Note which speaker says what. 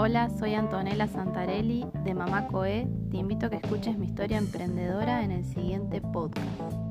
Speaker 1: Hola, soy Antonella Santarelli de Mamá Coe. Te invito a que escuches mi historia emprendedora en el siguiente podcast.